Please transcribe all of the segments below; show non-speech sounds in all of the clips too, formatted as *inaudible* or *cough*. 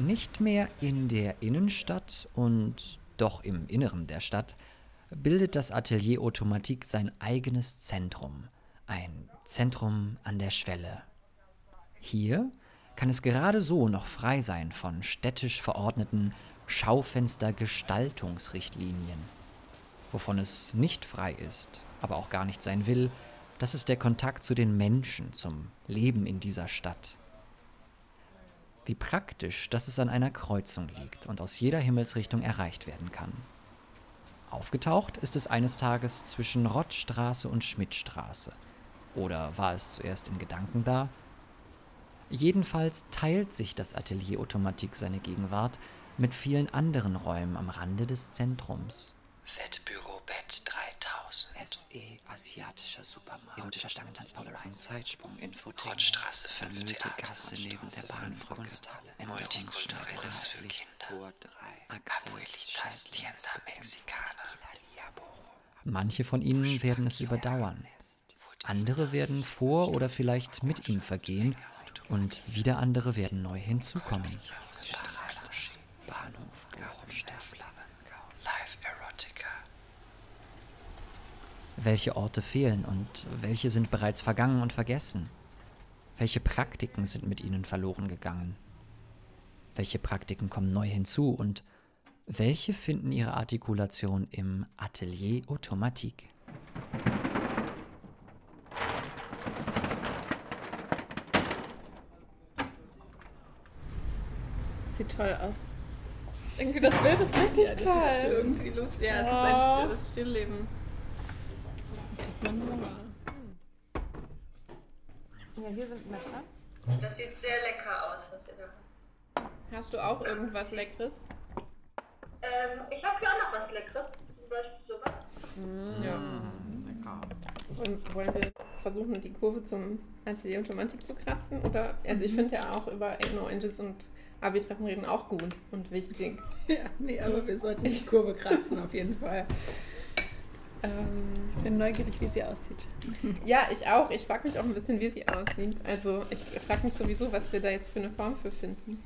Nicht mehr in der Innenstadt und doch im Inneren der Stadt bildet das Atelier Automatik sein eigenes Zentrum, ein Zentrum an der Schwelle. Hier kann es gerade so noch frei sein von städtisch verordneten Schaufenstergestaltungsrichtlinien. Wovon es nicht frei ist, aber auch gar nicht sein will, das ist der Kontakt zu den Menschen, zum Leben in dieser Stadt. Wie praktisch, dass es an einer Kreuzung liegt und aus jeder Himmelsrichtung erreicht werden kann. Aufgetaucht ist es eines Tages zwischen Rottstraße und Schmidtstraße. Oder war es zuerst in Gedanken da? Jedenfalls teilt sich das Atelier Automatik seine Gegenwart mit vielen anderen Räumen am Rande des Zentrums. Wettbüro Bett 3000. SE Asiatischer Supermarkt. Erotischer Stangentanz Polaroid. Zeitsprung Infothek. Rottstraße, Vermüllte Gasse neben der Bahnbrücke. Multikulturelles für Kinder. Tor 3. Axel Abuelitas Tienda Mexicana. Manche von ihnen werden es überdauern. Andere werden vor oder vielleicht mit ihm vergehen und wieder andere werden neu hinzukommen. Welche Orte fehlen und welche sind bereits vergangen und vergessen? Welche Praktiken sind mit ihnen verloren gegangen? Welche Praktiken kommen neu hinzu und welche finden ihre Artikulation im Atelier Automatik? Sieht toll aus. Irgendwie das Bild ist richtig Ja, das toll. ist irgendwie lustig. Ja, es ist ein stilles Stillleben. Kriegt man Hunger. Ja, hier sind Messer. Das sieht sehr lecker aus, was ihr da habt. Hast du auch irgendwas Leckeres? Ähm, ich habe hier auch noch was Leckeres. Zum Beispiel sowas. Ja. Und wollen wir versuchen, die Kurve zum Atelier und Romantik zu kratzen? Oder, also ich finde ja auch über No Angels und Abi-Treffen reden auch gut und wichtig. *laughs* Ja, nee, aber wir sollten die Kurve kratzen auf jeden Fall. Ähm, Ich bin neugierig, wie sie aussieht. ja, ich auch. Ich frage mich auch ein bisschen, wie sie aussieht. Also ich frage mich sowieso, was wir da jetzt für eine Form für finden.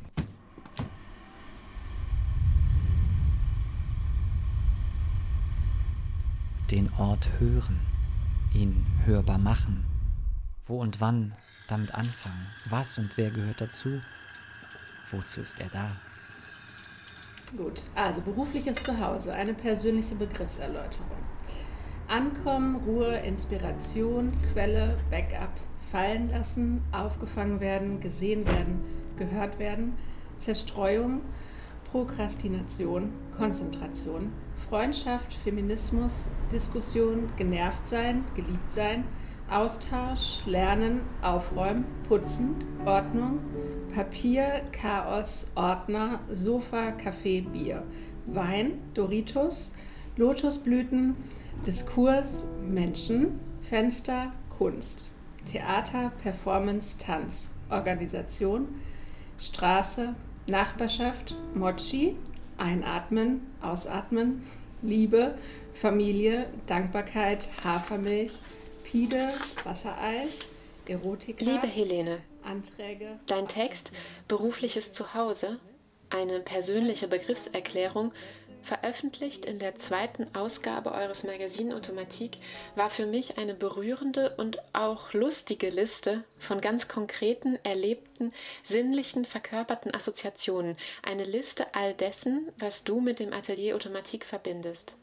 Den Ort hören, ihn hörbar machen. Wo und wann damit anfangen? Was und wer gehört dazu? Wozu ist er da? Gut, also berufliches Zuhause, eine persönliche Begriffserläuterung. Ankommen, Ruhe, Inspiration, Quelle, Backup, fallen lassen, aufgefangen werden, gesehen werden, gehört werden, Zerstreuung, Prokrastination, Konzentration, Freundschaft, Feminismus, Diskussion, genervt sein, geliebt sein, Austausch, Lernen, Aufräumen, Putzen, Ordnung, Papier, Chaos, Ordner, Sofa, Kaffee, Bier, Wein, Doritos, Lotusblüten, Diskurs, Menschen, Fenster, Kunst, Theater, Performance, Tanz, Organisation, Straße, Nachbarschaft, Mochi, Einatmen, Ausatmen, Liebe, Familie, Dankbarkeit, Hafermilch, Pide, Wassereis, Erotika, Liebe Helene, Anträge. dein Text Berufliches Zuhause, eine persönliche Begriffserklärung, veröffentlicht in der zweiten Ausgabe eures Magazin Automatik, war für mich eine berührende und auch lustige Liste von ganz konkreten, erlebten, sinnlichen, verkörperten Assoziationen. Eine Liste all dessen, was du mit dem Atelier Automatik verbindest.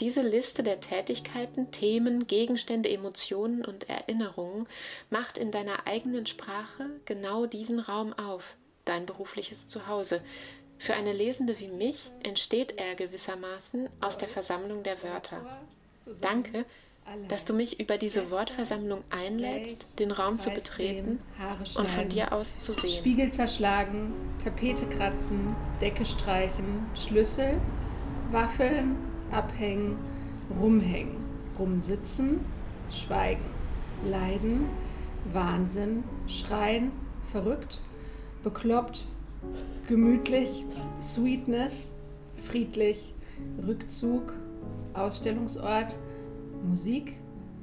Diese Liste der Tätigkeiten, Themen, Gegenstände, Emotionen und Erinnerungen macht in deiner eigenen Sprache genau diesen Raum auf, dein berufliches Zuhause. Für eine Lesende wie mich entsteht er gewissermaßen aus der Versammlung der Wörter. Danke, dass du mich über diese Wortversammlung einlädst, den Raum zu betreten und von dir aus zu sehen. Spiegel zerschlagen, Tapete kratzen, Decke streichen, Schlüssel, Waffeln, abhängen, rumhängen, rumsitzen, schweigen, leiden, Wahnsinn, schreien, verrückt, bekloppt, gemütlich, Sweetness, friedlich, Rückzug, Ausstellungsort, Musik,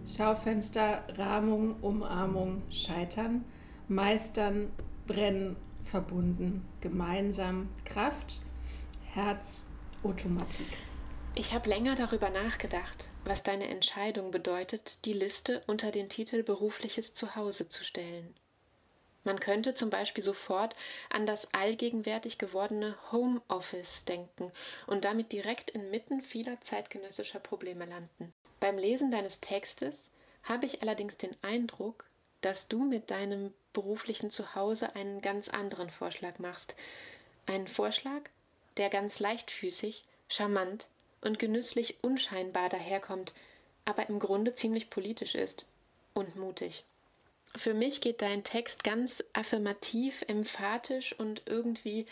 Schaufenster, Rahmung, Umarmung, Scheitern, Meistern, Brennen, verbunden, gemeinsam Kraft, Herz, Automatik. Ich habe länger darüber nachgedacht, was deine Entscheidung bedeutet, die Liste unter den Titel Berufliches Zuhause zu stellen. Man könnte zum Beispiel sofort an das allgegenwärtig gewordene Homeoffice denken und damit direkt inmitten vieler zeitgenössischer Probleme landen. Beim Lesen deines Textes habe ich allerdings den Eindruck, dass du mit deinem beruflichen Zuhause einen ganz anderen Vorschlag machst. Einen Vorschlag, der ganz leichtfüßig, charmant und genüsslich unscheinbar daherkommt, aber im Grunde ziemlich politisch ist und mutig. Für mich geht dein Text ganz affirmativ, emphatisch und irgendwie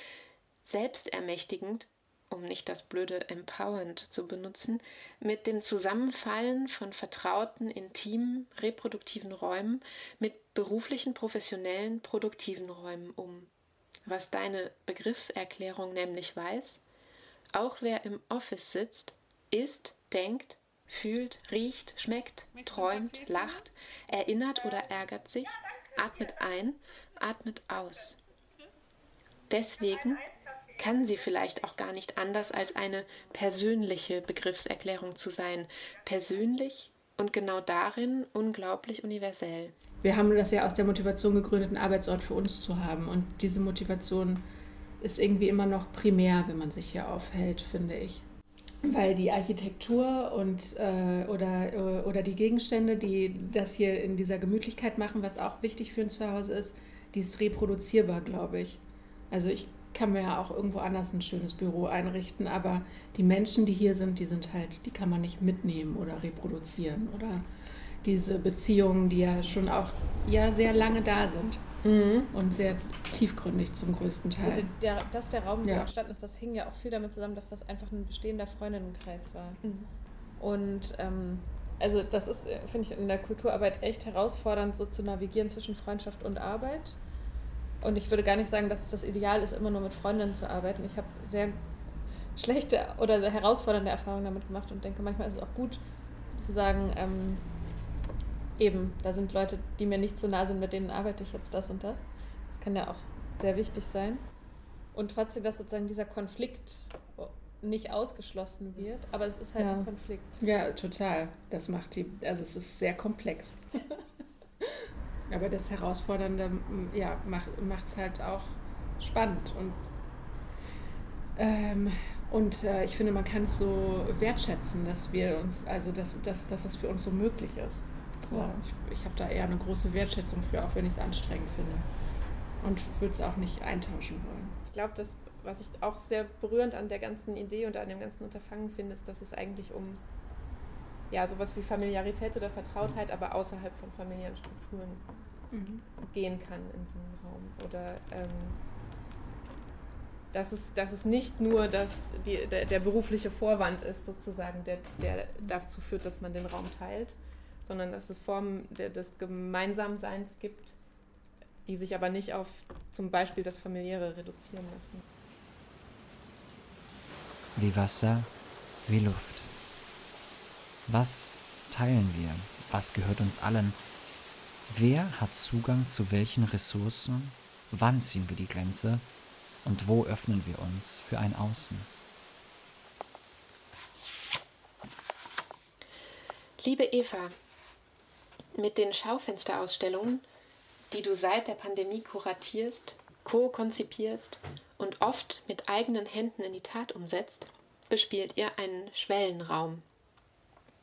selbstermächtigend, um nicht das blöde empowernd zu benutzen, mit dem Zusammenfallen von vertrauten, intimen, reproduktiven Räumen mit beruflichen, professionellen, produktiven Räumen um. Was deine Begriffserklärung nämlich weiß, auch wer im Office sitzt, isst, denkt, fühlt, riecht, schmeckt, träumt, lacht, erinnert oder ärgert sich, atmet ein, atmet aus. Deswegen kann sie vielleicht auch gar nicht anders als eine persönliche Begriffserklärung zu sein. Persönlich und genau darin unglaublich universell. Wir haben das ja aus der Motivation gegründet, einen Arbeitsort für uns zu haben. Und diese Motivation ist irgendwie immer noch primär, wenn man sich hier aufhält, finde ich. Weil die Architektur und, äh, oder, äh, oder die Gegenstände, die das hier in dieser Gemütlichkeit machen, was auch wichtig für ein Zuhause ist, die ist reproduzierbar, glaube ich. Also ich kann mir ja auch irgendwo anders ein schönes Büro einrichten, aber die Menschen, die hier sind, die sind halt, die kann man nicht mitnehmen oder reproduzieren oder diese Beziehungen, die ja schon auch ja sehr lange da sind mhm. und sehr tiefgründig zum größten Teil. Also der, dass der Raum ja. entstanden ist, das hing ja auch viel damit zusammen, dass das einfach ein bestehender Freundinnenkreis war. Mhm. Und ähm, also das ist, äh, finde ich, in der Kulturarbeit echt herausfordernd, so zu navigieren zwischen Freundschaft und Arbeit. Und ich würde gar nicht sagen, dass es das Ideal ist, immer nur mit Freundinnen zu arbeiten. Ich habe sehr schlechte oder sehr herausfordernde Erfahrungen damit gemacht und denke, manchmal ist es auch gut zu sagen, ähm, eben, da sind Leute, die mir nicht so nah sind, mit denen arbeite ich jetzt das und das. Das kann ja auch sehr wichtig sein. Und trotzdem, dass sozusagen dieser Konflikt nicht ausgeschlossen wird, aber es ist halt ja. ein Konflikt. Ja, total. Das macht die, also es ist sehr komplex. *laughs* aber das Herausfordernde ja, macht es halt auch spannend und ähm, und äh, ich finde, man kann es so wertschätzen, dass wir uns, also dass, dass, dass es für uns so möglich ist. So, ich ich habe da eher eine große Wertschätzung für, auch wenn ich es anstrengend finde. Und würde es auch nicht eintauschen wollen. Ich glaube, das, was ich auch sehr berührend an der ganzen Idee und an dem ganzen Unterfangen finde, ist, dass es eigentlich um ja, sowas wie Familiarität oder Vertrautheit, aber außerhalb von familiären Strukturen mhm. gehen kann in so einem Raum. Oder ähm, dass, es, dass es nicht nur das, die, der, der berufliche Vorwand ist, sozusagen, der, der dazu führt, dass man den Raum teilt, sondern dass es Formen der, des Gemeinsamseins gibt, die sich aber nicht auf zum Beispiel das Familiäre reduzieren lassen. Wie Wasser, wie Luft. Was teilen wir? Was gehört uns allen? Wer hat Zugang zu welchen Ressourcen? Wann ziehen wir die Grenze? Und wo öffnen wir uns für ein Außen? Liebe Eva, mit den Schaufensterausstellungen, die du seit der Pandemie kuratierst, co-konzipierst und oft mit eigenen Händen in die Tat umsetzt, bespielt ihr einen Schwellenraum.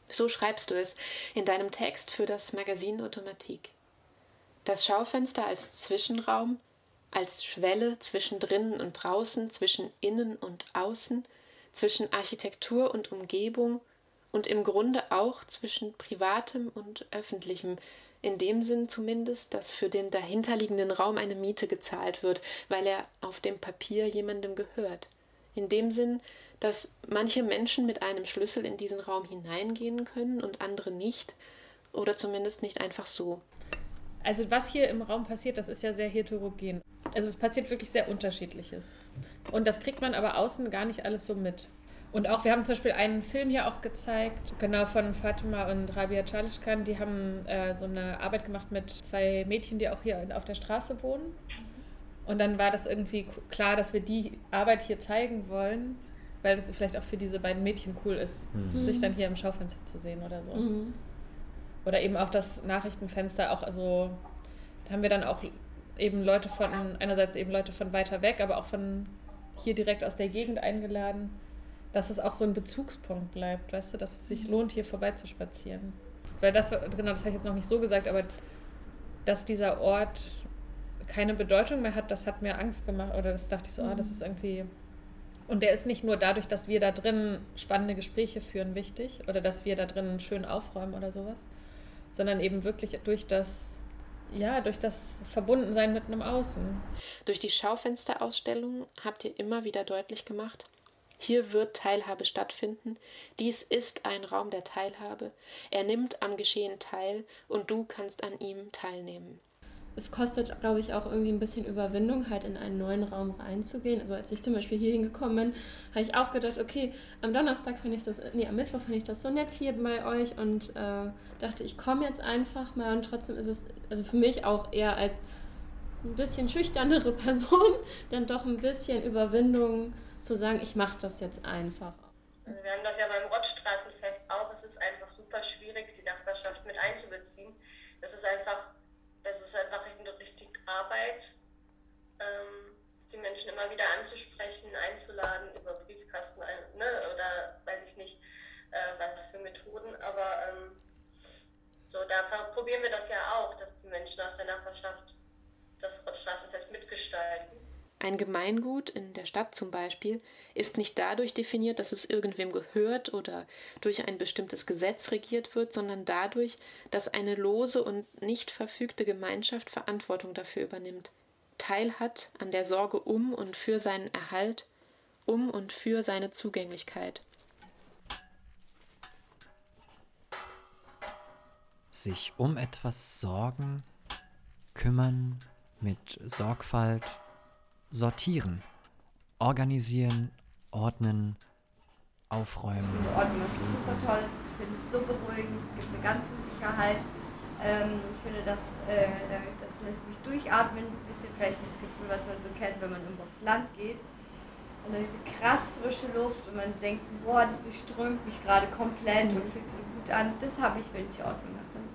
So schreibst du es in deinem Text für das Magazin Automatik. Das Schaufenster als Zwischenraum, als Schwelle zwischen drinnen und draußen, zwischen innen und außen, zwischen Architektur und Umgebung und im Grunde auch zwischen privatem und öffentlichem, in dem Sinn zumindest, dass für den dahinterliegenden Raum eine Miete gezahlt wird, weil er auf dem Papier jemandem gehört. In dem Sinn, dass manche Menschen mit einem Schlüssel in diesen Raum hineingehen können und andere nicht, oder zumindest nicht einfach so. Also was hier im Raum passiert, das ist ja sehr heterogen. Also es passiert wirklich sehr unterschiedliches. Und das kriegt man aber außen gar nicht alles so mit. Und auch, wir haben zum Beispiel einen Film hier auch gezeigt, genau von Fatima und Rabia Chalishkan. Die haben äh, so eine Arbeit gemacht mit zwei Mädchen, die auch hier auf der Straße wohnen. Und dann war das irgendwie klar, dass wir die Arbeit hier zeigen wollen, weil das vielleicht auch für diese beiden Mädchen cool ist, Mhm. sich dann hier im Schaufenster zu sehen oder so. Mhm. Oder eben auch das Nachrichtenfenster, auch, also da haben wir dann auch eben Leute von, einerseits eben Leute von weiter weg, aber auch von hier direkt aus der Gegend eingeladen, dass es auch so ein Bezugspunkt bleibt, weißt du, dass es sich lohnt, hier vorbeizuspazieren. Weil das, genau, das habe ich jetzt noch nicht so gesagt, aber dass dieser Ort keine Bedeutung mehr hat, das hat mir Angst gemacht. Oder das dachte ich so, ah, das ist irgendwie. Und der ist nicht nur dadurch, dass wir da drin spannende Gespräche führen, wichtig oder dass wir da drin schön aufräumen oder sowas, sondern eben wirklich durch das, ja, durch das Verbundensein mit einem Außen. Durch die Schaufensterausstellung habt ihr immer wieder deutlich gemacht, hier wird Teilhabe stattfinden. Dies ist ein Raum der Teilhabe. Er nimmt am Geschehen teil und du kannst an ihm teilnehmen. es kostet, glaube ich, auch irgendwie ein bisschen Überwindung, halt in einen neuen Raum reinzugehen. Also als ich zum Beispiel hier hingekommen bin, habe ich auch gedacht, okay, am Donnerstag fand ich das, nee, am Mittwoch fand ich das so nett hier bei euch und äh, dachte, ich komme jetzt einfach mal und trotzdem ist es, also für mich auch eher als ein bisschen schüchternere *laughs* Person, dann doch ein bisschen Überwindung zu sagen, ich mache das jetzt einfach. Also wir haben das ja beim Rottstraßenfest auch. Es ist einfach super schwierig, die Nachbarschaft mit einzubeziehen. Das ist einfach, das ist einfach eine richtig Arbeit, ähm, die Menschen immer wieder anzusprechen, einzuladen über Briefkasten ein- ne, oder weiß ich nicht, äh, was für Methoden. Aber ähm, so, da probieren wir das ja auch, dass die Menschen aus der Nachbarschaft das Rottstraßenfest mitgestalten. Ein Gemeingut in der Stadt zum Beispiel ist nicht dadurch definiert, dass es irgendwem gehört oder durch ein bestimmtes Gesetz regiert wird, sondern dadurch, dass eine lose und nicht verfügte Gemeinschaft Verantwortung dafür übernimmt, teilhat an der Sorge um und für seinen Erhalt, um und für seine Zugänglichkeit. Sich um etwas sorgen, kümmern, mit Sorgfalt, sortieren, organisieren, ordnen, aufräumen. Ordnung ist super toll, es finde ich so beruhigend, es gibt mir ganz viel Sicherheit. Ähm, ich finde, das, äh, da- das lässt mich durchatmen, ein bisschen vielleicht das Gefühl, was man so kennt, wenn man irgendwo aufs Land geht. Und dann diese krass frische Luft und man denkt so, boah, das durchströmt mich gerade komplett und fühlt sich so gut an. Das habe ich, wenn ich Ordnung habe. Dann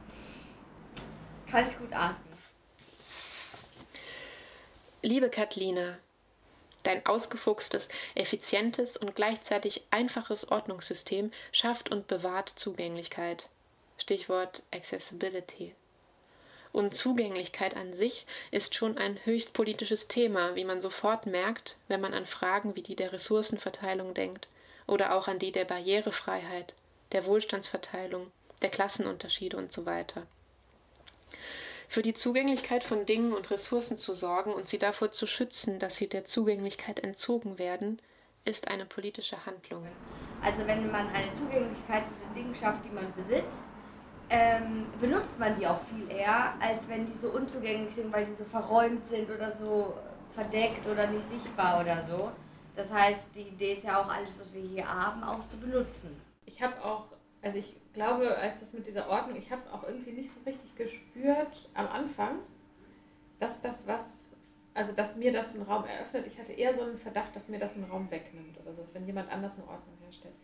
kann ich gut atmen. Liebe Katlina, dein ausgefuchstes, effizientes und gleichzeitig einfaches Ordnungssystem schafft und bewahrt Zugänglichkeit. Stichwort Accessibility. Und Zugänglichkeit an sich ist schon ein höchst politisches Thema, wie man sofort merkt, wenn man an Fragen wie die der Ressourcenverteilung denkt oder auch an die der Barrierefreiheit, der Wohlstandsverteilung, der Klassenunterschiede und so weiter. Für die Zugänglichkeit von Dingen und Ressourcen zu sorgen und sie davor zu schützen, dass sie der Zugänglichkeit entzogen werden, ist eine politische Handlung. Also wenn man eine Zugänglichkeit zu den Dingen schafft, die man besitzt, ähm, benutzt man die auch viel eher, als wenn die so unzugänglich sind, weil die so verräumt sind oder so verdeckt oder nicht sichtbar oder so. Das heißt, die Idee ist ja auch alles, was wir hier haben, auch zu benutzen. Ich habe auch, also ich glaube, als das mit dieser Ordnung, ich habe auch irgendwie nicht so richtig gespürt am Anfang, dass das was, also dass mir das einen Raum eröffnet. Ich hatte eher so einen Verdacht, dass mir das einen Raum wegnimmt oder so, wenn jemand anders eine Ordnung herstellt.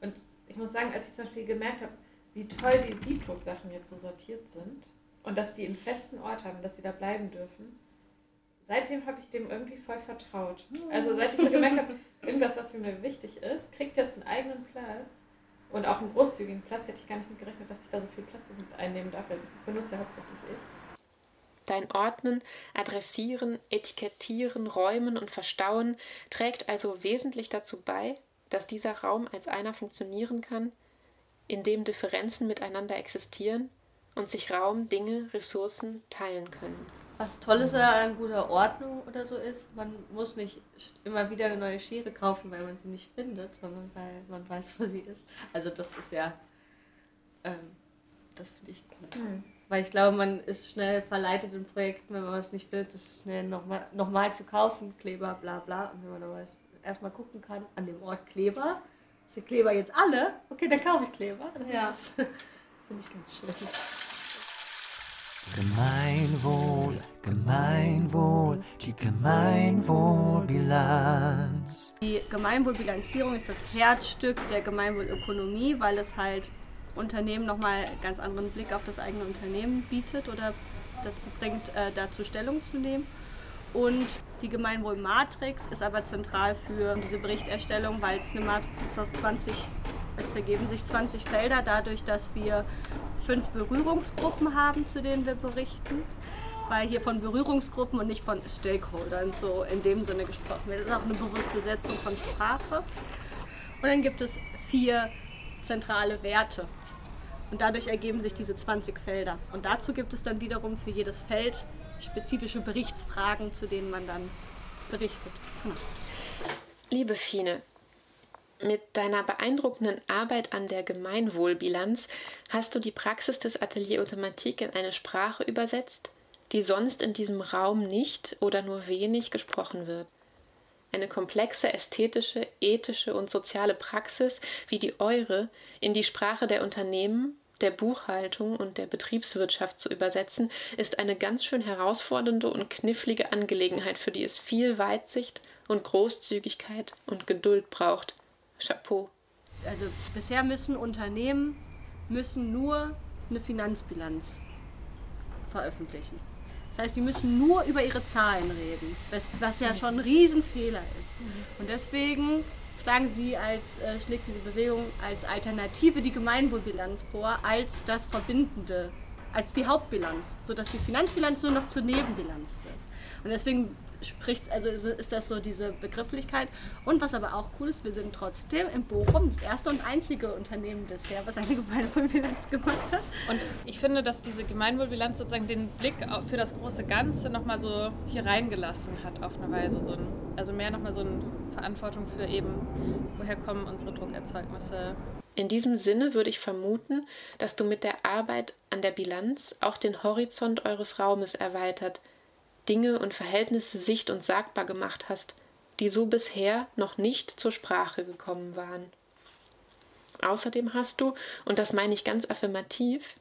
Und ich muss sagen, als ich zum Beispiel gemerkt habe, wie toll die Siebdruck-Sachen jetzt so sortiert sind und dass die einen festen Ort haben, dass sie da bleiben dürfen, seitdem habe ich dem irgendwie voll vertraut. Also seit ich so gemerkt habe, *laughs* irgendwas, was für mir wichtig ist, kriegt jetzt einen eigenen Platz und auch einen großzügigen Platz. Hätte ich gar nicht mit gerechnet, dass ich da so viel Platz mit einnehmen darf. Das benutze ja hauptsächlich ich. Dein Ordnen, Adressieren, Etikettieren, Räumen und Verstauen trägt also wesentlich dazu bei, dass dieser Raum als einer funktionieren kann, in dem Differenzen miteinander existieren und sich Raum, Dinge, Ressourcen teilen können. Was Tolles an guter Ordnung oder so ist, man muss nicht immer wieder eine neue Schere kaufen, weil man sie nicht findet, sondern weil man weiß, wo sie ist. Also das ist ja, ähm, das finde ich gut. Weil ich glaube, man ist schnell verleitet in Projekten, wenn man was nicht findet, das schnell nochmal noch mal zu kaufen, Kleber, bla bla. Und wenn man aber erstmal gucken kann, an dem Ort Kleber, sind Kleber jetzt alle? Okay, dann kaufe ich Kleber. Ja. Das *laughs* finde ich ganz schön. Gemeinwohl, Gemeinwohl, die Gemeinwohlbilanz. Die Gemeinwohlbilanzierung ist das Herzstück der Gemeinwohlökonomie, weil es halt Unternehmen nochmal ganz anderen Blick auf das eigene Unternehmen bietet oder dazu bringt, äh, dazu Stellung zu nehmen. Und die Gemeinwohlmatrix ist aber zentral für diese Berichterstellung, weil es eine Matrix ist aus 20, es ergeben sich 20 Felder, dadurch, dass wir fünf Berührungsgruppen haben, zu denen wir berichten. Weil hier von Berührungsgruppen und nicht von Stakeholdern so in dem Sinne gesprochen wird. Das ist auch eine bewusste Setzung von Sprache. Und dann gibt es vier zentrale Werte. Und dadurch ergeben sich diese 20 Felder. Und dazu gibt es dann wiederum für jedes Feld spezifische Berichtsfragen, zu denen man dann berichtet. Genau. Liebe Fine, mit deiner beeindruckenden Arbeit an der Gemeinwohlbilanz hast du die Praxis des Atelier Automatik in eine Sprache übersetzt, die sonst in diesem Raum nicht oder nur wenig gesprochen wird. Eine komplexe ästhetische, ethische und soziale Praxis wie die eure in die Sprache der Unternehmen, der Buchhaltung und der Betriebswirtschaft zu übersetzen, ist eine ganz schön herausfordernde und knifflige Angelegenheit, für die es viel Weitsicht und Großzügigkeit und Geduld braucht. Chapeau. Also bisher müssen Unternehmen müssen nur eine Finanzbilanz veröffentlichen. Das heißt, sie müssen nur über ihre Zahlen reden, was, was ja schon ein Riesenfehler ist. Und deswegen schlagen sie als äh, schlägt diese Bewegung als Alternative die Gemeinwohlbilanz vor, als das Verbindende, als die Hauptbilanz, sodass die Finanzbilanz nur noch zur Nebenbilanz wird. Und deswegen spricht, also ist, das so diese Begrifflichkeit. Und was aber auch cool ist, wir sind trotzdem in Bochum das erste und einzige Unternehmen bisher, was eine Gemeinwohlbilanz gemacht hat. Und ich finde, dass diese Gemeinwohlbilanz sozusagen den Blick für das große Ganze nochmal so hier reingelassen hat, auf eine Weise. So ein, also mehr nochmal so eine Verantwortung für eben, woher kommen unsere Druckerzeugnisse. In diesem Sinne würde ich vermuten, dass du mit der Arbeit an der Bilanz auch den Horizont eures Raumes erweitert, Dinge und Verhältnisse sicht- und sagbar gemacht hast, die so bisher noch nicht zur Sprache gekommen waren. Außerdem hast du, und das meine ich ganz affirmativ,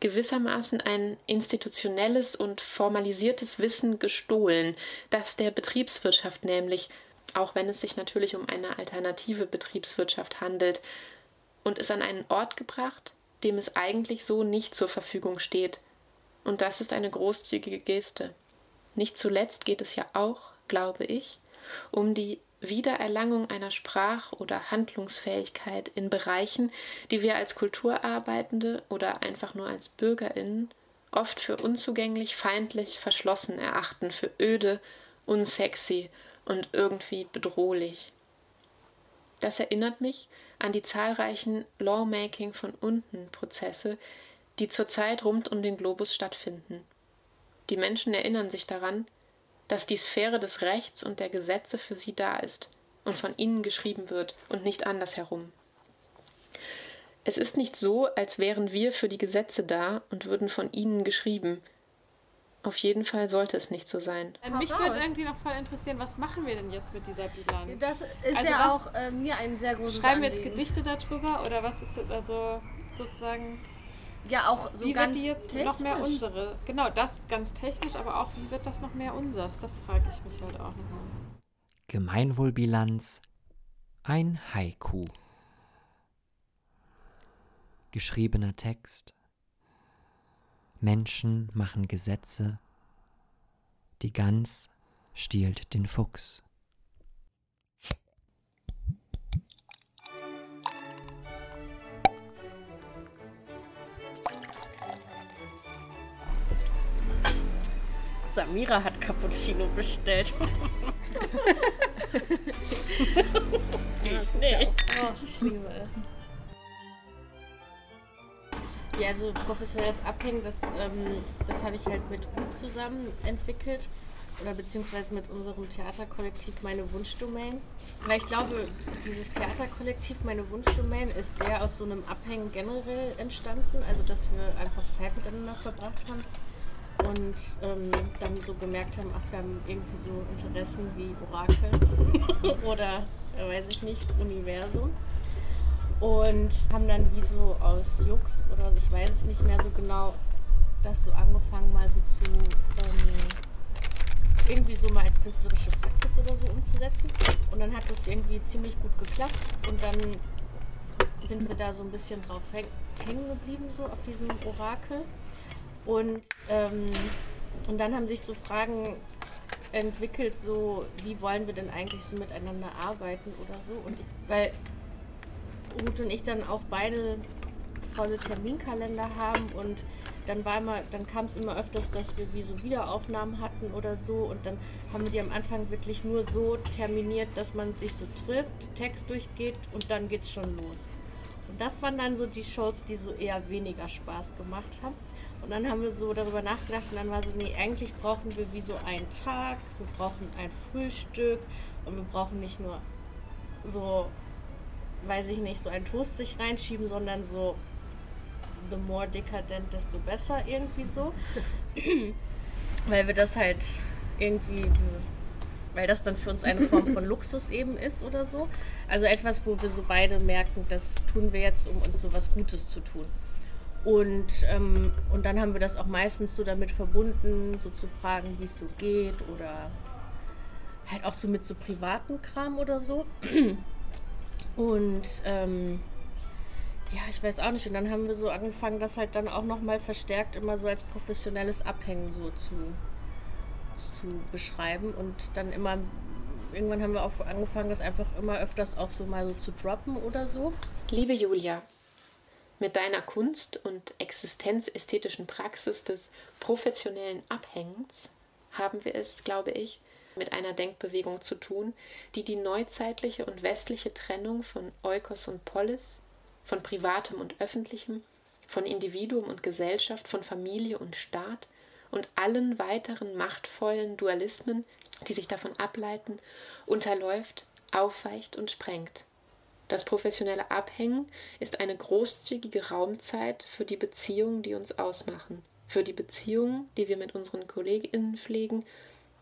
gewissermaßen ein institutionelles und formalisiertes Wissen gestohlen, das der Betriebswirtschaft nämlich, auch wenn es sich natürlich um eine alternative Betriebswirtschaft handelt, und es an einen Ort gebracht, dem es eigentlich so nicht zur Verfügung steht. Und das ist eine großzügige Geste. Nicht zuletzt geht es ja auch, glaube ich, um die Wiedererlangung einer Sprach- oder Handlungsfähigkeit in Bereichen, die wir als Kulturarbeitende oder einfach nur als Bürgerinnen oft für unzugänglich, feindlich, verschlossen erachten, für öde, unsexy und irgendwie bedrohlich. Das erinnert mich an die zahlreichen Lawmaking von unten Prozesse, die zurzeit rund um den Globus stattfinden. Die Menschen erinnern sich daran, dass die Sphäre des Rechts und der Gesetze für sie da ist und von ihnen geschrieben wird und nicht andersherum. Es ist nicht so, als wären wir für die Gesetze da und würden von ihnen geschrieben. Auf jeden Fall sollte es nicht so sein. Äh, Mich würde irgendwie noch voll interessieren, was machen wir denn jetzt mit dieser Bilanz? Das ist Also ja auch äh, mir ein sehr großes Schreiben wir jetzt. Gedichte darüber oder was ist jetzt also sozusagen, Ja, auch so wie ganz wird die jetzt noch mehr technisch. unsere? Genau, das ganz technisch, aber auch, wie wird das noch mehr unseres? Das frage ich mich halt auch nochmal. Gemeinwohlbilanz ein Haiku. Geschriebener Text. Menschen machen Gesetze. Die Gans stiehlt den Fuchs. Samira hat Cappuccino bestellt. ich nicht. Oh, ich liebe es. Ja, also professionelles Abhängen, das, ähm, das habe ich halt mit Ruth zusammen entwickelt. Oder beziehungsweise mit unserem Theaterkollektiv Meine Wunschdomain. Weil ich glaube, dieses Theaterkollektiv Meine Wunschdomain ist sehr aus so einem Abhängen generell entstanden. Also, dass wir einfach Zeit miteinander verbracht haben. Und ähm, dann so gemerkt haben, ach, wir haben irgendwie so Interessen wie Orakel *laughs* oder, weiß ich nicht, Universum. Und haben dann wie so aus Jux oder ich weiß es nicht mehr so genau das so angefangen, mal so zu ähm, irgendwie so mal als künstlerische Praxis oder so umzusetzen. Und dann hat das irgendwie ziemlich gut geklappt und dann sind wir da so ein bisschen drauf hängen geblieben, so auf diesem Orakel. Und, ähm, und dann haben sich so Fragen entwickelt, so wie wollen wir denn eigentlich so miteinander arbeiten oder so. Und ich, weil Ruth und ich dann auch beide volle Terminkalender haben und dann war immer, dann kam es immer öfters, dass wir wie so Wiederaufnahmen hatten oder so und dann haben wir die am Anfang wirklich nur so terminiert, dass man sich so trifft, Text durchgeht und dann geht's schon los. Und das waren dann so die Shows, die so eher weniger Spaß gemacht haben. Und dann haben wir so darüber nachgedacht und dann war so, nee, eigentlich brauchen wir wie so einen Tag, wir brauchen ein Frühstück und wir brauchen nicht nur so, weiß ich nicht, so ein Toast sich reinschieben, sondern so the more dekadent, desto besser irgendwie so. *laughs* weil wir das halt irgendwie, weil das dann für uns eine Form von *laughs* Luxus eben ist oder so. Also etwas, wo wir so beide merken, das tun wir jetzt, um uns so was Gutes zu tun. Und, ähm, und dann haben wir das auch meistens so damit verbunden, so zu fragen, wie es so geht oder halt auch so mit so privaten Kram oder so. Und ähm, ja, ich weiß auch nicht. Und dann haben wir so angefangen, das halt dann auch nochmal verstärkt immer so als professionelles Abhängen so zu, zu beschreiben. Und dann immer, irgendwann haben wir auch angefangen, das einfach immer öfters auch so mal so zu droppen oder so. Liebe Julia, mit deiner Kunst und existenzästhetischen Praxis des professionellen Abhängens haben wir es, glaube ich, mit einer Denkbewegung zu tun, die die neuzeitliche und westliche Trennung von Eukos und Polis von Privatem und Öffentlichem, von Individuum und Gesellschaft, von Familie und Staat und allen weiteren machtvollen Dualismen, die sich davon ableiten, unterläuft, aufweicht und sprengt. Das professionelle Abhängen ist eine großzügige Raumzeit für die Beziehungen, die uns ausmachen, für die Beziehungen, die wir mit unseren Kolleginnen pflegen,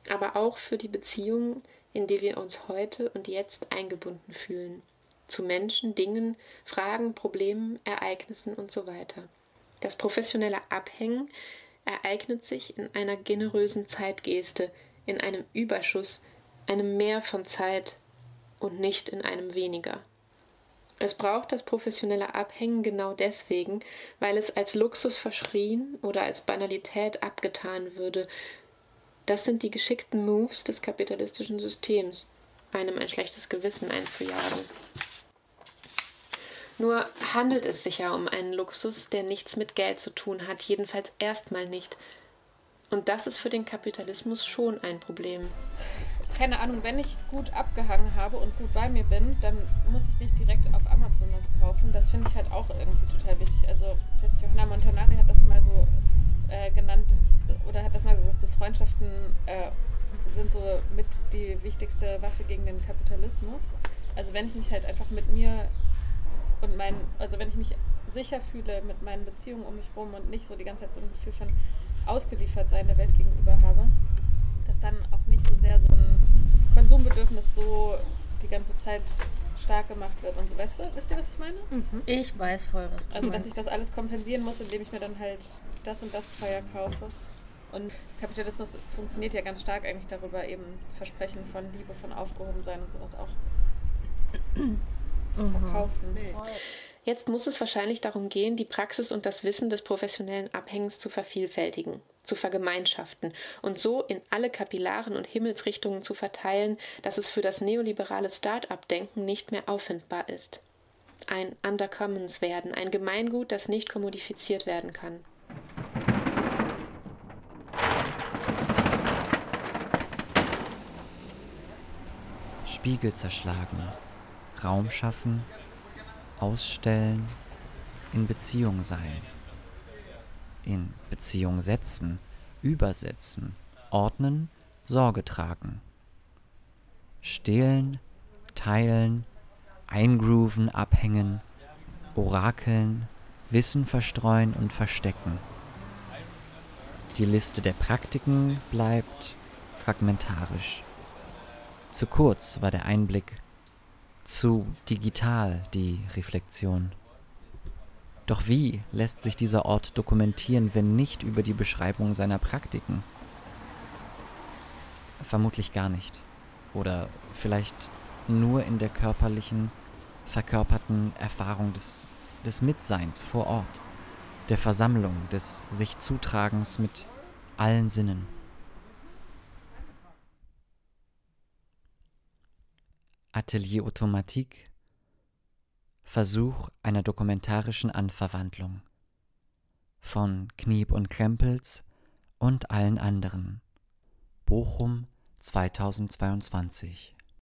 aber auch für die Beziehungen, in die wir uns heute und jetzt eingebunden fühlen zu Menschen, Dingen, Fragen, Problemen, Ereignissen und so weiter. Das professionelle Abhängen ereignet sich in einer generösen Zeitgeste, in einem Überschuss, einem Mehr von Zeit und nicht in einem weniger. Es braucht das professionelle Abhängen genau deswegen, weil es als Luxus verschrien oder als Banalität abgetan würde. Das sind die geschickten Moves des kapitalistischen Systems, einem ein schlechtes Gewissen einzujagen. Nur handelt es sich ja um einen Luxus, der nichts mit Geld zu tun hat, jedenfalls erstmal nicht. Und das ist für den Kapitalismus schon ein Problem. Keine Ahnung, wenn ich gut abgehangen habe und gut bei mir bin, dann muss ich nicht direkt auf Amazon das kaufen. Das finde ich halt auch irgendwie total wichtig. Also, Johanna Montanari hat das mal so äh, genannt, oder hat das mal so gesagt, so Freundschaften äh, sind so mit die wichtigste Waffe gegen den Kapitalismus. Also wenn ich mich halt einfach mit mir und mein, also wenn ich mich sicher fühle mit meinen Beziehungen um mich rum und nicht so die ganze Zeit so ein Gefühl von ausgeliefert sein der Welt gegenüber habe, dass dann auch nicht so sehr so ein Konsumbedürfnis so die ganze Zeit stark gemacht wird und so. Weißt du, wisst ihr, was ich meine? Mhm. Ich weiß voll, was du Also, dass ich das alles kompensieren muss, indem ich mir dann halt das und das teuer kaufe. Und Kapitalismus funktioniert ja ganz stark eigentlich darüber, eben Versprechen von Liebe, von Aufgehobensein und sowas auch zu verkaufen. Nee. Jetzt muss es wahrscheinlich darum gehen, die Praxis und das Wissen des professionellen Abhängens zu vervielfältigen, zu vergemeinschaften und so in alle Kapillaren und Himmelsrichtungen zu verteilen, dass es für das neoliberale Start-up-Denken nicht mehr auffindbar ist. Ein Undercommons werden, ein Gemeingut, das nicht kommodifiziert werden kann. Spiegel zerschlagen, Raum schaffen, ausstellen, in Beziehung sein, in Beziehung setzen, übersetzen, ordnen, Sorge tragen, stehlen, teilen, eingrooven, abhängen, orakeln, Wissen verstreuen und verstecken. Die Liste der Praktiken bleibt fragmentarisch. Zu kurz war der Einblick zu digital die Reflexion. Doch wie lässt sich dieser Ort dokumentieren, wenn nicht über die Beschreibung seiner Praktiken? Vermutlich gar nicht. Oder vielleicht nur in der körperlichen, verkörperten Erfahrung des, des Mitseins vor Ort, der Versammlung, des sich Zutragens mit allen Sinnen. Atelier Automatique Versuch einer dokumentarischen Anverwandlung von Kniep und Krempels und allen anderen. Bochum 2022